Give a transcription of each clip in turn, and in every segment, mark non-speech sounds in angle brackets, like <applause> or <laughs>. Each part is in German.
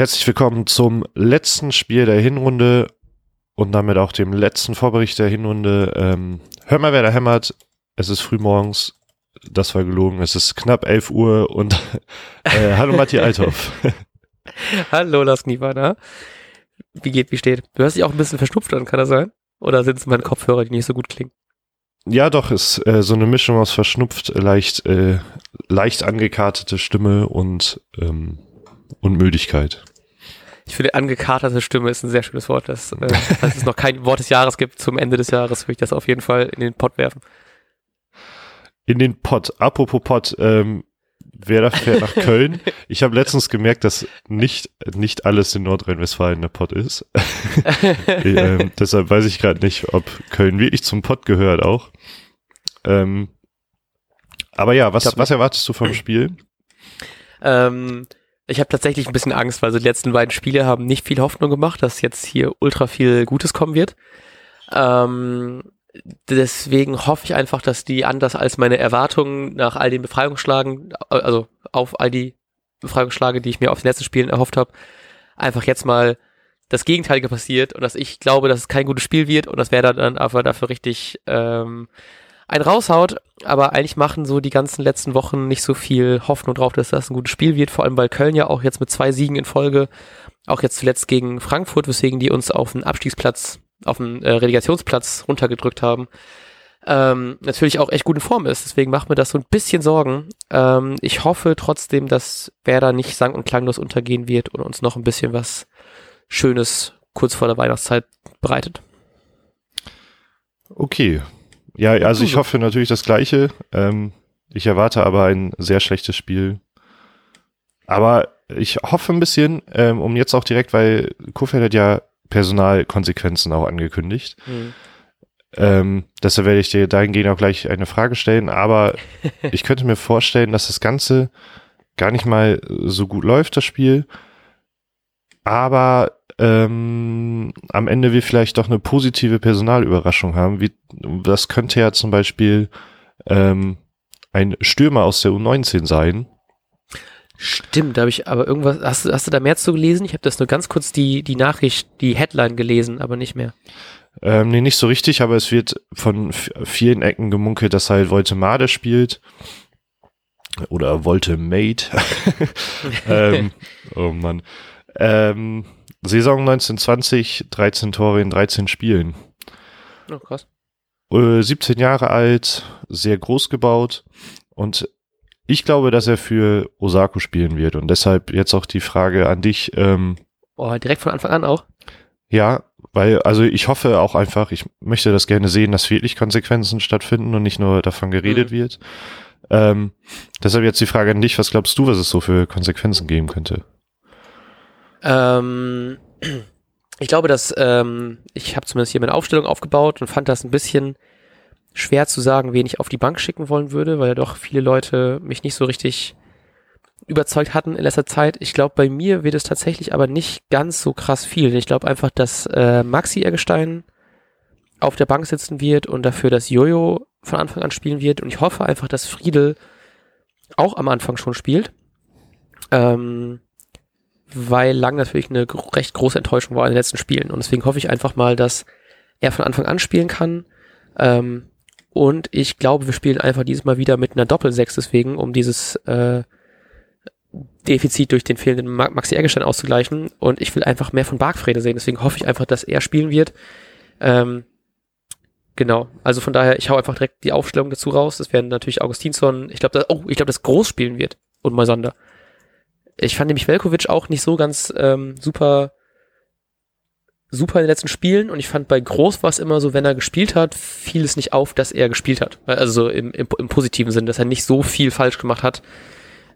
Herzlich willkommen zum letzten Spiel der Hinrunde und damit auch dem letzten Vorbericht der Hinrunde. Ähm, hör mal, wer da hämmert. Es ist frühmorgens. Das war gelogen. Es ist knapp 11 Uhr und <laughs> äh, hallo Matti Althoff. <laughs> hallo Lars Kniefer, Wie geht, wie steht? Du hörst dich auch ein bisschen verschnupft an, kann das sein? Oder sind es meine Kopfhörer, die nicht so gut klingen? Ja, doch, ist äh, so eine Mischung aus verschnupft, leicht, äh, leicht angekartete Stimme und, ähm, und Müdigkeit. Ich finde, angekaterte Stimme ist ein sehr schönes Wort. Das, äh, falls es noch kein Wort des Jahres gibt, zum Ende des Jahres würde ich das auf jeden Fall in den Pott werfen. In den Pott. Apropos Pott, ähm, wer da fährt nach Köln? <laughs> Ich habe letztens gemerkt, dass nicht, nicht alles in Nordrhein-Westfalen der Pott ist. <laughs> <laughs> ähm, deshalb weiß ich gerade nicht, ob Köln wirklich zum Pott gehört auch. Ähm, aber ja, was, was erwartest du vom Spiel? Ähm, ich habe tatsächlich ein bisschen Angst, weil so die letzten beiden Spiele haben nicht viel Hoffnung gemacht, dass jetzt hier ultra viel Gutes kommen wird. Ähm, deswegen hoffe ich einfach, dass die anders als meine Erwartungen nach all den Befreiungsschlagen, also auf all die Befreiungsschläge, die ich mir auf den letzten Spielen erhofft habe, einfach jetzt mal das Gegenteilige passiert und dass ich glaube, dass es kein gutes Spiel wird und das wäre dann aber dafür richtig ähm, ein raushaut. Aber eigentlich machen so die ganzen letzten Wochen nicht so viel Hoffnung drauf, dass das ein gutes Spiel wird. Vor allem, weil Köln ja auch jetzt mit zwei Siegen in Folge, auch jetzt zuletzt gegen Frankfurt, weswegen die uns auf den Abstiegsplatz auf den äh, Relegationsplatz runtergedrückt haben, ähm, natürlich auch echt gut in Form ist. Deswegen macht mir das so ein bisschen Sorgen. Ähm, ich hoffe trotzdem, dass Werder nicht sang- und klanglos untergehen wird und uns noch ein bisschen was Schönes kurz vor der Weihnachtszeit bereitet. Okay. Ja, also ich hoffe natürlich das Gleiche. Ähm, ich erwarte aber ein sehr schlechtes Spiel. Aber ich hoffe ein bisschen, ähm, um jetzt auch direkt, weil Kofeld hat ja Personalkonsequenzen auch angekündigt. Mhm. Ähm, deshalb werde ich dir dahingehend auch gleich eine Frage stellen, aber <laughs> ich könnte mir vorstellen, dass das Ganze gar nicht mal so gut läuft, das Spiel, aber ähm, am Ende wir vielleicht doch eine positive Personalüberraschung haben. Wie, das könnte ja zum Beispiel ähm, ein Stürmer aus der U19 sein, Stimmt, da habe ich aber irgendwas. Hast, du, hast du da mehr zu gelesen? Ich habe das nur ganz kurz die, die Nachricht, die Headline gelesen, aber nicht mehr. Ähm, nee, nicht so richtig, aber es wird von vielen Ecken gemunkelt, dass halt Voltemade spielt. Oder Volte Mate. <laughs> <laughs> ähm, oh Mann. Ähm, Saison 1920, 13 Tore in 13 Spielen. Oh, krass. Äh, 17 Jahre alt, sehr groß gebaut und ich glaube, dass er für Osako spielen wird und deshalb jetzt auch die Frage an dich. Ähm, oh, direkt von Anfang an auch? Ja, weil, also ich hoffe auch einfach, ich möchte das gerne sehen, dass wirklich Konsequenzen stattfinden und nicht nur davon geredet mhm. wird. Ähm, deshalb jetzt die Frage an dich, was glaubst du, was es so für Konsequenzen geben könnte? Ähm, ich glaube, dass ähm, ich habe zumindest hier meine Aufstellung aufgebaut und fand das ein bisschen schwer zu sagen, wen ich auf die Bank schicken wollen würde, weil ja doch viele Leute mich nicht so richtig überzeugt hatten in letzter Zeit. Ich glaube, bei mir wird es tatsächlich aber nicht ganz so krass viel. Ich glaube einfach, dass äh, Maxi Eggestein auf der Bank sitzen wird und dafür, dass Jojo von Anfang an spielen wird. Und ich hoffe einfach, dass Friedel auch am Anfang schon spielt. Ähm, weil Lang natürlich eine recht große Enttäuschung war in den letzten Spielen. Und deswegen hoffe ich einfach mal, dass er von Anfang an spielen kann. Ähm, und ich glaube, wir spielen einfach dieses Mal wieder mit einer Doppelsechs deswegen, um dieses äh, Defizit durch den fehlenden Maxi Eggestein auszugleichen. Und ich will einfach mehr von Bargfrede sehen. Deswegen hoffe ich einfach, dass er spielen wird. Ähm, genau. Also von daher, ich hau einfach direkt die Aufstellung dazu raus. Das werden natürlich Augustinsson. Ich glaube, oh, ich glaube, das Groß spielen wird. Und Moisander. Ich fand nämlich Velkovic auch nicht so ganz ähm, super super in den letzten Spielen und ich fand bei Groß war es immer so, wenn er gespielt hat, fiel es nicht auf, dass er gespielt hat. Also im, im, im positiven Sinn, dass er nicht so viel falsch gemacht hat,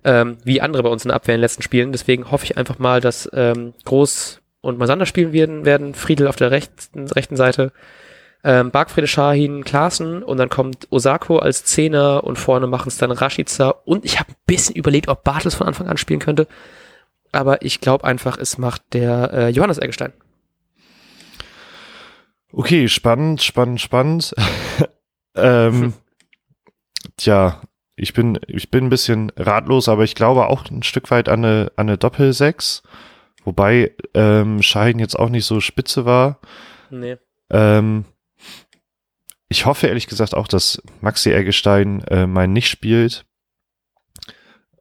ähm, wie andere bei uns in der Abwehr in den letzten Spielen. Deswegen hoffe ich einfach mal, dass ähm, Groß und Masander spielen werden, werden Friedel auf der rechten, rechten Seite, ähm, Bargfriede Shahin, Klaassen und dann kommt Osako als Zehner und vorne machen es dann Rashica und ich habe ein bisschen überlegt, ob Bartels von Anfang an spielen könnte, aber ich glaube einfach, es macht der äh, Johannes Eggestein. Okay, spannend, spannend, spannend. <laughs> ähm, tja, ich bin, ich bin ein bisschen ratlos, aber ich glaube auch ein Stück weit an eine, an eine Doppel-6, Wobei ähm, Schein jetzt auch nicht so spitze war. Nee. Ähm, ich hoffe ehrlich gesagt auch, dass Maxi Eggestein äh, mein nicht spielt.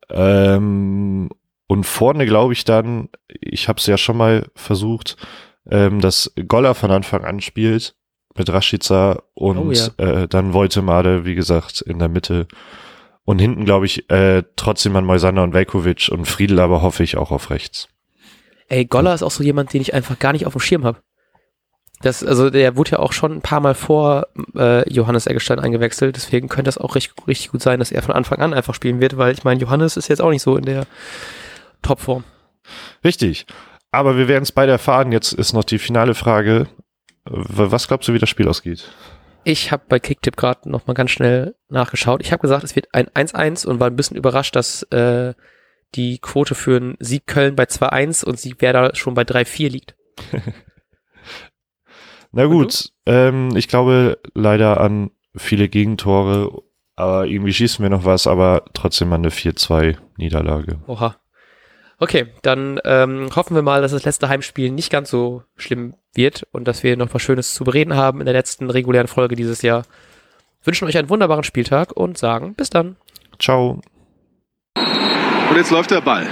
Ähm, und vorne glaube ich dann, ich habe es ja schon mal versucht, ähm, dass Goller von Anfang an spielt mit Rashica und Oh ja. äh, dann Woltemade, wie gesagt, in der Mitte. Und hinten glaube ich äh, trotzdem an Moisander und Velkovic und Friedel aber hoffe ich auch auf rechts. Ey, Goller ist auch so jemand, den ich einfach gar nicht auf dem Schirm habe. Das, also der wurde ja auch schon ein paar Mal vor äh, Johannes Eggestein eingewechselt, deswegen könnte das auch richtig, richtig gut sein, dass er von Anfang an einfach spielen wird, weil ich meine, Johannes ist jetzt auch nicht so in der Topform. Richtig. Aber wir werden es beide erfahren. Jetzt ist noch die finale Frage. Was glaubst du, wie das Spiel ausgeht? Ich habe bei Kicktipp gerade noch mal ganz schnell nachgeschaut. Ich habe gesagt, es wird ein 1-1 und war ein bisschen überrascht, dass äh, die Quote für einen Sieg Köln bei 2-1 und Sieg Werder schon bei 3-4 liegt. <laughs> Na gut, ähm, ich glaube leider an viele Gegentore, aber irgendwie schießen wir noch was, aber trotzdem an eine 4-2 Niederlage. Oha. Okay, dann ähm, hoffen wir mal, dass das letzte Heimspiel nicht ganz so schlimm wird und dass wir noch was Schönes zu bereden haben in der letzten regulären Folge dieses Jahr. Wünschen euch einen wunderbaren Spieltag und sagen bis dann. Ciao. Und jetzt läuft der Ball.